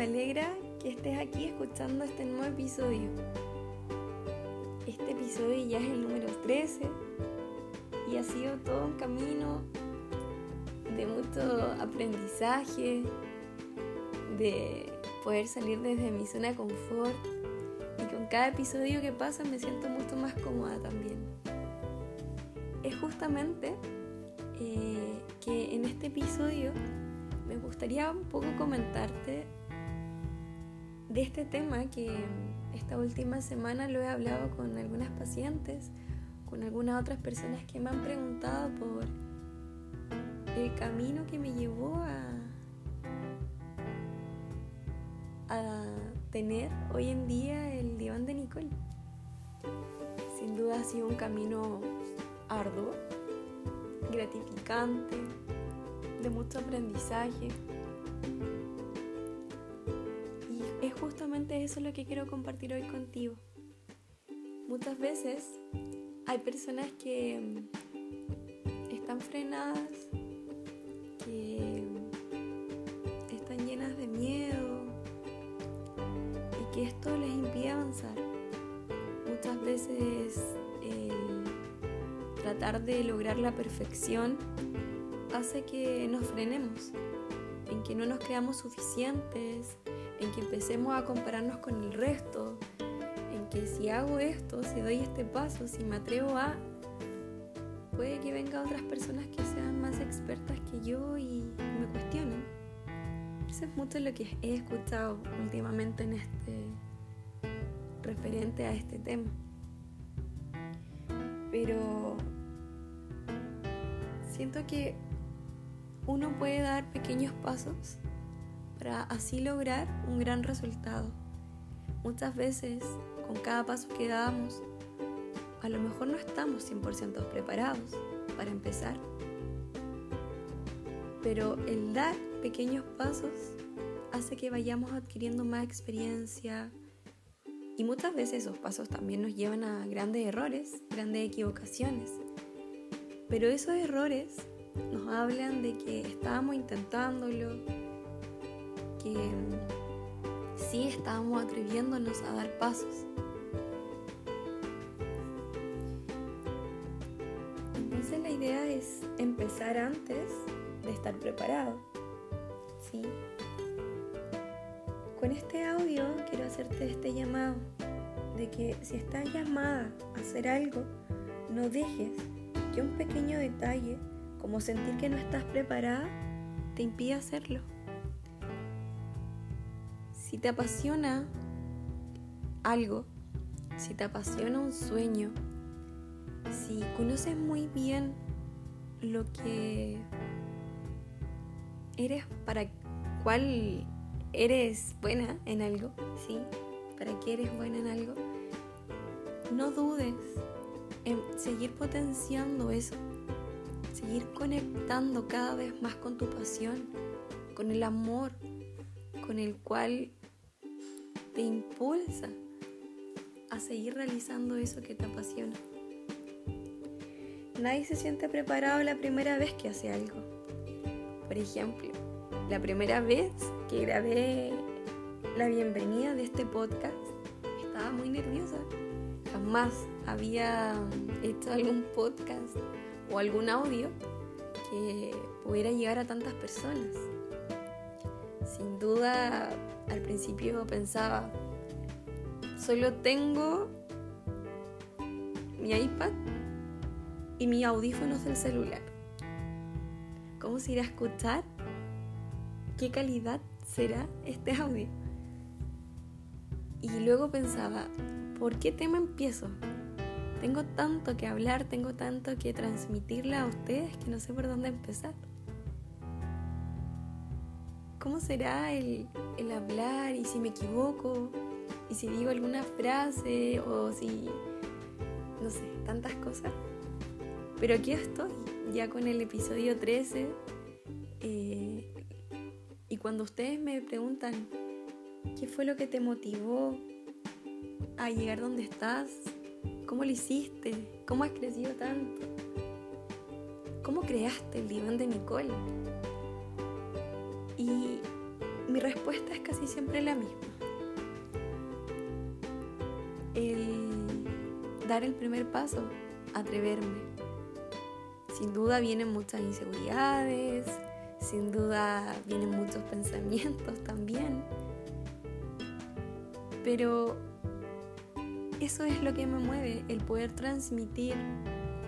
me alegra que estés aquí escuchando este nuevo episodio. Este episodio ya es el número 13 y ha sido todo un camino de mucho aprendizaje, de poder salir desde mi zona de confort y con cada episodio que pasa me siento mucho más cómoda también. Es justamente eh, que en este episodio me gustaría un poco comentarte de este tema que esta última semana lo he hablado con algunas pacientes, con algunas otras personas que me han preguntado por el camino que me llevó a, tener hoy en día el diván de Nicole. Sin duda ha sido un camino arduo, gratificante, de mucho aprendizaje. Y es eso lo que quiero compartir hoy contigo. Muchas veces hay personas que mm, están frenadas, que están llenas de miedo y que esto les impide avanzar. Muchas veces el tratar de lograr la perfección hace que nos frenemos, en que no nos creamos suficientes, en que empecemos a compararnos con el resto, en que si hago esto, si doy este paso, si me atrevo a, puede que venga otras personas que sean más expertas que yo y me cuestionen. Eso es mucho lo que he escuchado últimamente en este referente a este tema. Pero siento que uno puede dar pequeños pasos para así lograr un gran resultado. Muchas veces, con cada paso que damos, a lo mejor no estamos 100% preparados para empezar. Pero el dar pequeños pasos hace que vayamos adquiriendo más experiencia y muchas veces esos pasos también nos llevan a grandes errores, grandes equivocaciones. Pero esos errores nos hablan de que estábamos intentándolo, que sí estábamos atreviéndonos a dar pasos. Entonces la idea es empezar antes de estar preparado. ¿sí? Con este audio quiero hacerte este llamado de que si estás llamada a hacer algo, no dejes que un pequeño detalle como sentir que no estás preparada, te impide hacerlo. Te apasiona algo, si te apasiona un sueño, si conoces muy bien lo que eres, para cuál eres buena en algo, ¿sí? Para qué eres buena en algo, no dudes en seguir potenciando eso seguir conectando cada vez más con tu pasión, con el amor con el cual te impulsa a seguir realizando eso que te apasiona. Nadie se siente preparado la primera vez que hace algo. Por ejemplo, la primera vez que grabé la bienvenida de este podcast, estaba muy nerviosa. Jamás había hecho algún podcast o algún audio que pudiera llegar a tantas personas. Sin duda, al principio pensaba, solo tengo mi iPad y mis audífonos del celular. ¿Cómo se irá a escuchar? ¿Qué calidad será este audio? Y luego pensaba, ¿por qué tema empiezo? Tengo tanto que hablar, tengo tanto que transmitirle a ustedes que no sé por dónde empezar. ¿Cómo será el, el hablar y si me equivoco? Y si digo alguna frase o si, no sé, tantas cosas. Pero aquí estoy, ya con el episodio 13. Eh, y cuando ustedes me preguntan, ¿qué fue lo que te motivó a llegar donde estás? ¿Cómo lo hiciste? ¿Cómo has crecido tanto? ¿Cómo creaste el diván de Nicole? Y mi respuesta es casi siempre la misma. El dar el primer paso, atreverme. Sin duda vienen muchas inseguridades, sin duda vienen muchos pensamientos también. Pero eso es lo que me mueve, el poder transmitir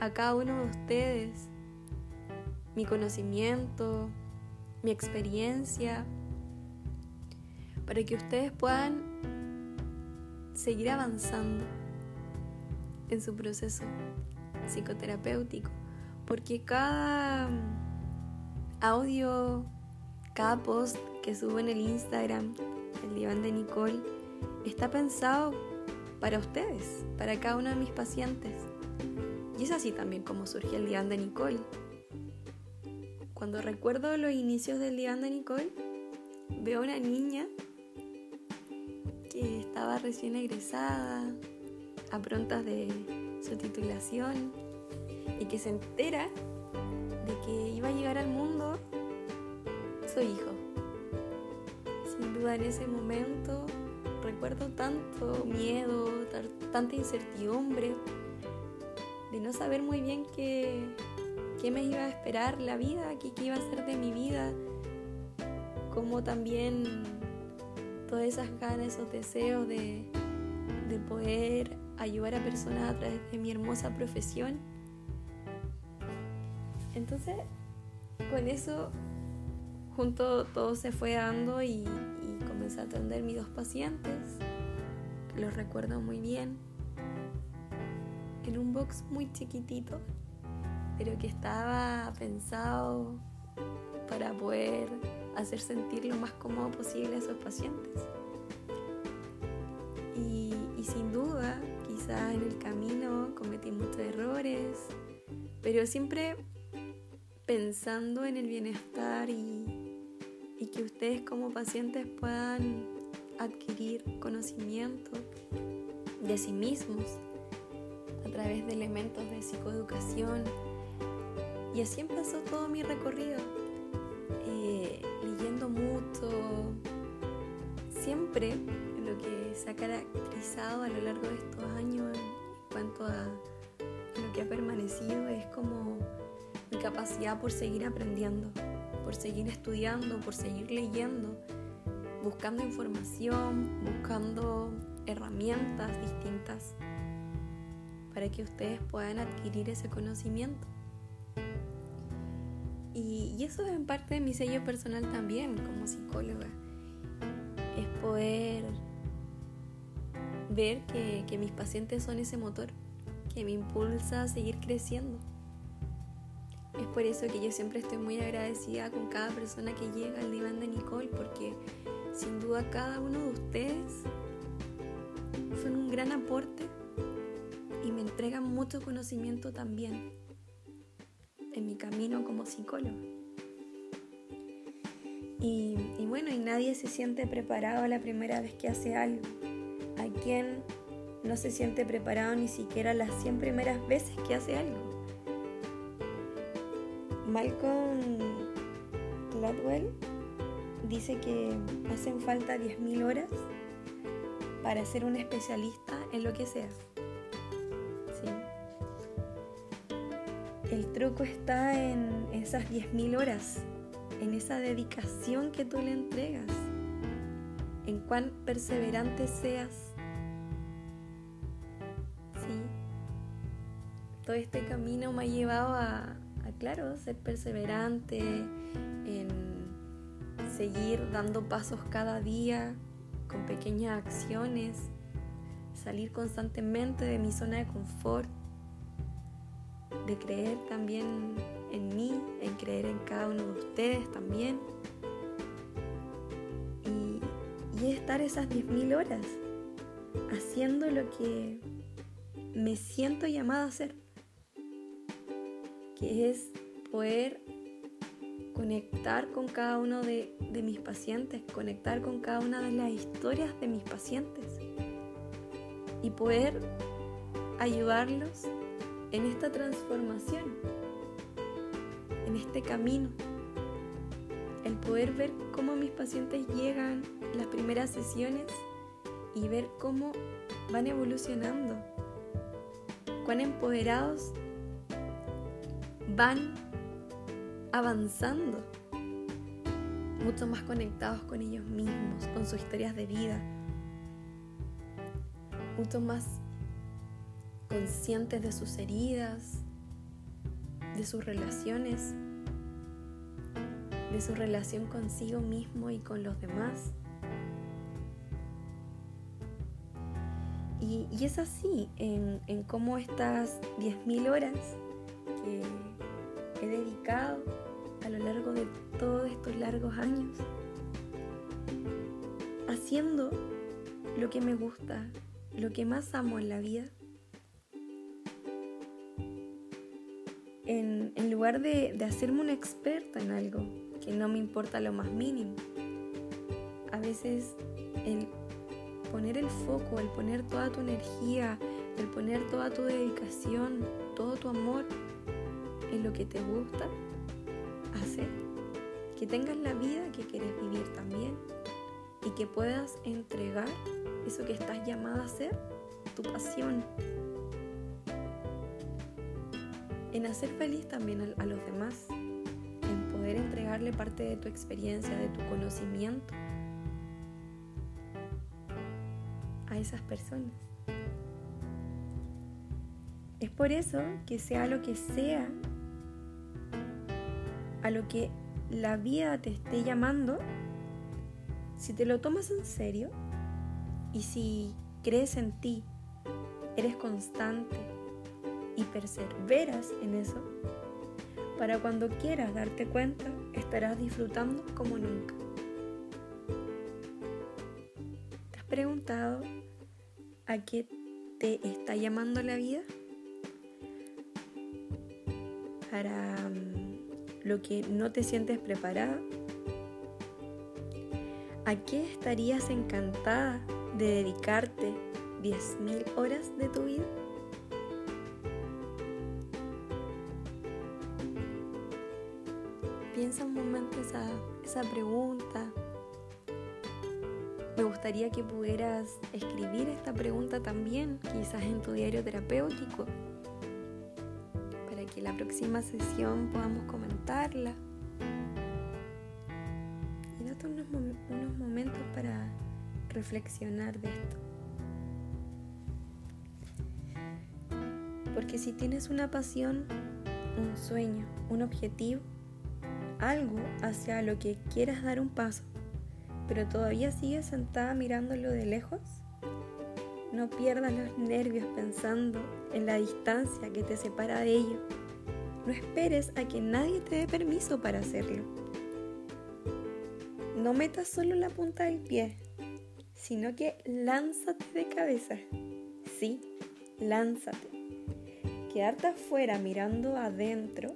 a cada uno de ustedes mi conocimiento, mi experiencia, para que ustedes puedan seguir avanzando en su proceso psicoterapéutico, porque cada audio, cada post que subo en el Instagram, el diván de Nicole, está pensado para ustedes, para cada uno de mis pacientes. Y es así también como surge el diván de Nicole. Cuando recuerdo los inicios del diván de Nicole, veo una niña estaba recién egresada, a prontas de su titulación, y que se entera de que iba a llegar al mundo su hijo. Sin duda en ese momento recuerdo tanto miedo, tanta incertidumbre, de no saber muy bien qué, qué me iba a esperar la vida, qué, qué iba a ser de mi vida, como también todas esas ganas, esos deseos de, de poder ayudar a personas a través de mi hermosa profesión. Entonces, con eso, junto todo se fue dando y, y comencé a atender mis dos pacientes, los recuerdo muy bien, en un box muy chiquitito pero que estaba pensado para poder hacer sentir lo más cómodo posible a esos pacientes. Y, sin duda, quizás en el camino cometí muchos errores, pero siempre pensando en el bienestar y, y que ustedes como pacientes puedan adquirir conocimiento de sí mismos a través de elementos de psicoeducación, y así empezó todo mi recorrido, Lo que se ha caracterizado a lo largo de estos años en cuanto a lo que ha permanecido es como mi capacidad por seguir aprendiendo, por seguir estudiando, por seguir leyendo, buscando información, buscando herramientas distintas para que ustedes puedan adquirir ese conocimiento. Y, eso es en parte de mi sello personal también como psicóloga. Poder ver que, mis pacientes son ese motor que me impulsa a seguir creciendo. Es por eso que yo siempre estoy muy agradecida con cada persona que llega al diván de Nicole, porque sin duda cada uno de ustedes son un gran aporte y me entregan mucho conocimiento también en mi camino como psicólogo. Y, bueno, y nadie se siente preparado la primera vez que hace algo. Hay quien no se siente preparado ni siquiera las 100 primeras veces que hace algo. Malcolm Gladwell dice que hacen falta 10.000 horas para ser un especialista en lo que sea. El truco está en esas 10.000 horas, en esa dedicación que tú le entregas, en cuán perseverante seas. Sí. Todo este camino me ha llevado a, a claro, ser perseverante, en seguir dando pasos cada día con pequeñas acciones, salir constantemente de mi zona de confort de creer también en mí, en creer en cada uno de ustedes también. Y, y estar esas 10.000 horas haciendo lo que me siento llamada a hacer, que es poder conectar con cada uno de, de, mis pacientes, conectar con cada una de las historias de mis pacientes y poder ayudarlos en esta transformación, en este camino, el poder ver cómo mis pacientes llegan las primeras sesiones y ver cómo van evolucionando, cuán empoderados van avanzando, mucho más conectados con ellos mismos, con sus historias de vida, mucho más conscientes de sus heridas, de sus relaciones, de su relación consigo mismo y con los demás. Y, es así en, en cómo estas 10.000 horas que he dedicado a lo largo de todos estos largos años, haciendo lo que me gusta, lo que más amo en la vida, lugar de, de hacerme una experta en algo que no me importa lo más mínimo, a veces el poner el foco, el poner toda tu energía, el poner toda tu dedicación, todo tu amor en lo que te gusta, hacer que tengas la vida que quieres vivir también y que puedas entregar eso que estás llamada a hacer, tu pasión. En hacer feliz también a, los demás, en poder entregarle parte de tu experiencia, de tu conocimiento a esas personas. Es por eso que sea lo que sea a lo que la vida te esté llamando, si te lo tomas en serio y si crees en ti, eres constante y perseveras en eso, para cuando quieras darte cuenta, estarás disfrutando como nunca. ¿Te has preguntado a qué te está llamando la vida? Para lo que no te sientes preparada? ¿A qué estarías encantada de dedicarte 10.000 horas de tu vida? Piensa un momento esa, pregunta. Me gustaría que pudieras escribir esta pregunta también, quizás en tu diario terapéutico la próxima sesión podamos comentarla. Y date unos, unos momentos para reflexionar de esto. Porque si tienes una pasión, un sueño, un objetivo, algo hacia lo que quieras dar un paso, pero todavía sigues sentada mirándolo de lejos, no pierdas los nervios pensando en la distancia que te separa de ello no esperes a que nadie te dé permiso para hacerlo. No metas solo la punta del pie, sino que lánzate de cabeza. Sí, lánzate. Quedarte afuera mirando adentro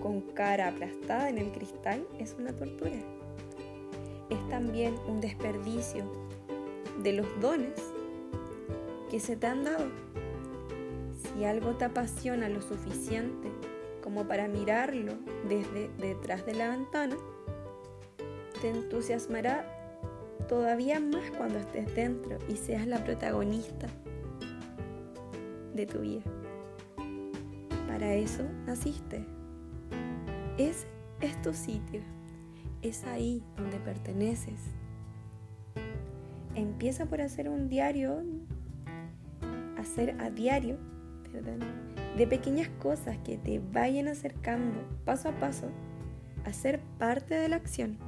con cara aplastada en el cristal es una tortura. Es también un desperdicio de los dones que se te han dado. Si algo te apasiona lo suficiente como para mirarlo desde detrás de la ventana, te entusiasmará todavía más cuando estés dentro y seas la protagonista de tu vida. Para eso naciste. Es tu sitio. Es ahí donde perteneces. Empieza por hacer un diario, hacer a diario, de pequeñas cosas que te vayan acercando paso a paso a ser parte de la acción.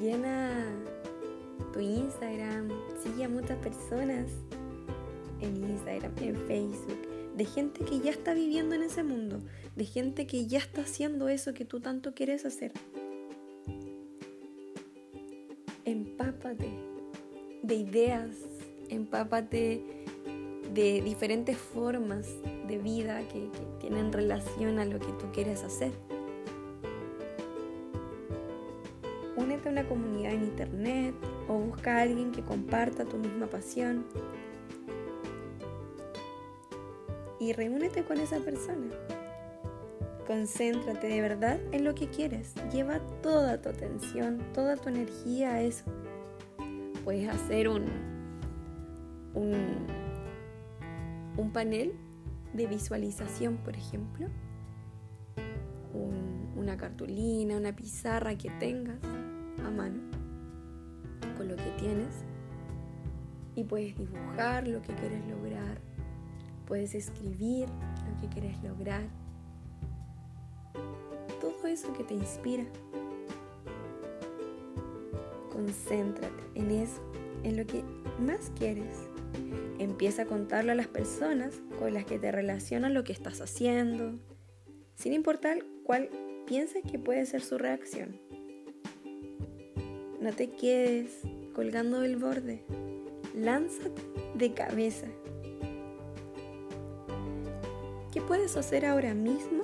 Llena tu Instagram, sigue a muchas personas en Instagram, en Facebook, de gente que ya está viviendo en ese mundo, de gente que ya está haciendo eso que tú tanto quieres hacer. Empápate de ideas, empápate de diferentes formas de vida que, tienen relación a lo que tú quieres hacer. Únete a una comunidad en internet o busca a alguien que comparta tu misma pasión. Y reúnete con esa persona. Concéntrate de verdad en lo que quieres. Lleva toda tu atención, toda tu energía a eso. Puedes hacer un, un, un panel de visualización, por ejemplo. una cartulina, una pizarra que tengas a mano con lo que tienes. Y puedes dibujar lo que quieres lograr. Puedes escribir lo que quieres lograr todo eso que te inspira. Concéntrate en eso, en lo que más quieres. Empieza a contarle a las personas con las que te relacionan lo que estás haciendo, sin importar cuál pienses que puede ser su reacción. No te quedes colgando del borde, lánzate de cabeza. Puedes hacer ahora mismo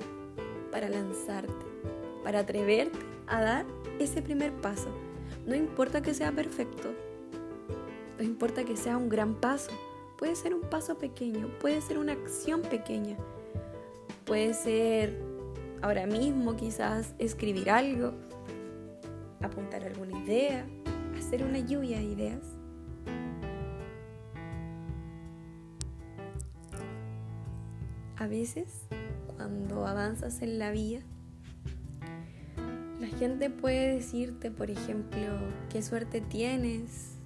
para lanzarte, para atreverte a dar ese primer paso. No importa que sea perfecto, no importa que sea un gran paso, puede ser un paso pequeño, puede ser una acción pequeña, puede ser ahora mismo quizás escribir algo, apuntar alguna idea, hacer una lluvia de ideas. A veces cuando avanzas en la vida, la gente puede decirte, por ejemplo, qué suerte tienes,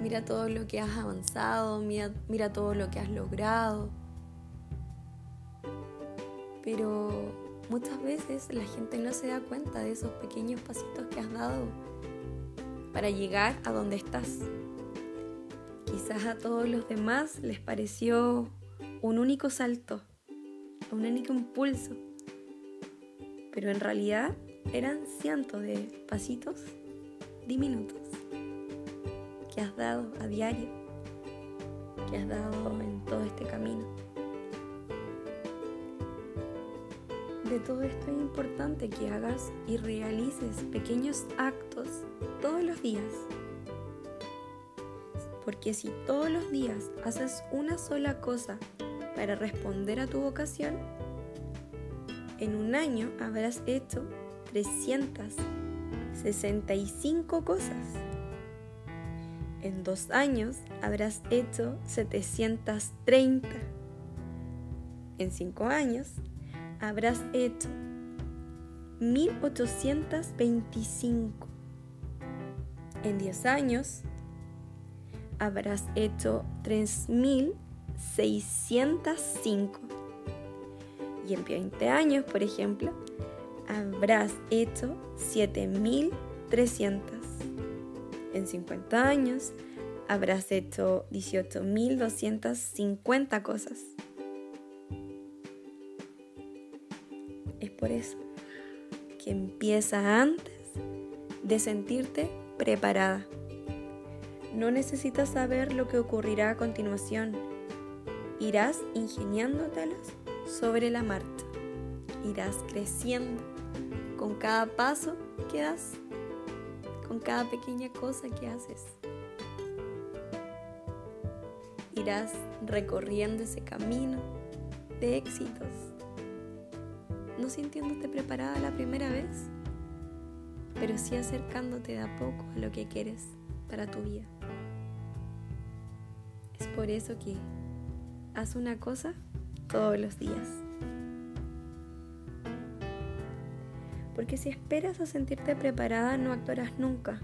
mira todo lo que has avanzado, mira, mira todo lo que has logrado. Pero muchas veces la gente no se da cuenta de esos pequeños pasitos que has dado para llegar a donde estás. Quizás a todos los demás les pareció un único salto, un único impulso. Pero en realidad eran cientos de pasitos diminutos que has dado a diario, que has dado en todo este camino. De todo esto es importante que hagas y realices pequeños actos todos los días. Porque si todos los días haces una sola cosa para responder a tu vocación, en un año habrás hecho 365 cosas. En dos años habrás hecho 730. En cinco años habrás hecho 1825. En 10 años habrás hecho 3000 605. Y en 20 años, por ejemplo, habrás hecho 7300. En 50 años, habrás hecho 18.250 cosas. Es por eso que empieza antes de sentirte preparada. No necesitas saber lo que ocurrirá a continuación irás ingeniándotelas sobre la marcha. Irás creciendo con cada paso que das, con cada pequeña cosa que haces. Irás recorriendo ese camino de éxitos, no sintiéndote preparada la primera vez, pero sí acercándote de a poco a lo que quieres para tu vida. Es por eso que haz una cosa todos los días. Porque si esperas a sentirte preparada no actuarás nunca.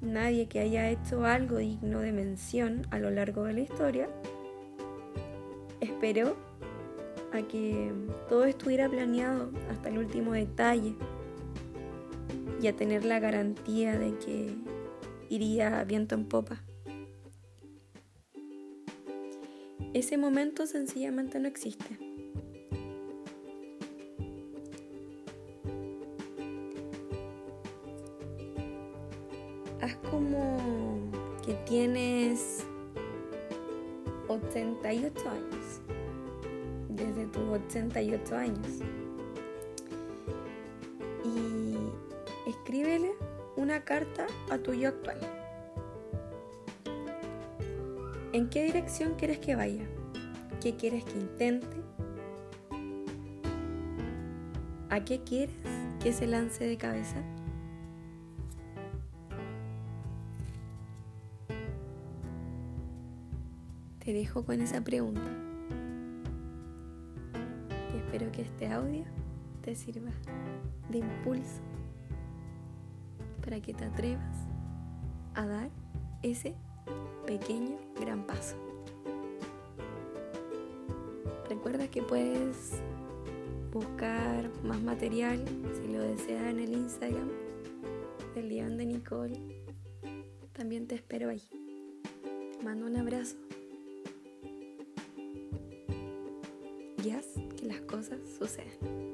Nadie que haya hecho algo digno de mención a lo largo de la historia esperó a que todo estuviera planeado hasta el último detalle y a tener la garantía de que iría viento en popa. Ese momento sencillamente no existe. Haz como que tienes 88 años, desde tus 88 años, y escríbele una carta a tu yo actual. ¿En qué dirección quieres que vaya? ¿Qué quieres que intente? ¿A qué quieres que se lance de cabeza? Te dejo con esa pregunta. Y espero que este audio te sirva de impulso para que te atrevas a dar ese pequeño gran paso. Recuerda que puedes buscar más material si lo deseas en el Instagram del León de Nicole. También te espero ahí. Te mando un abrazo. Y haz que las cosas sucedan.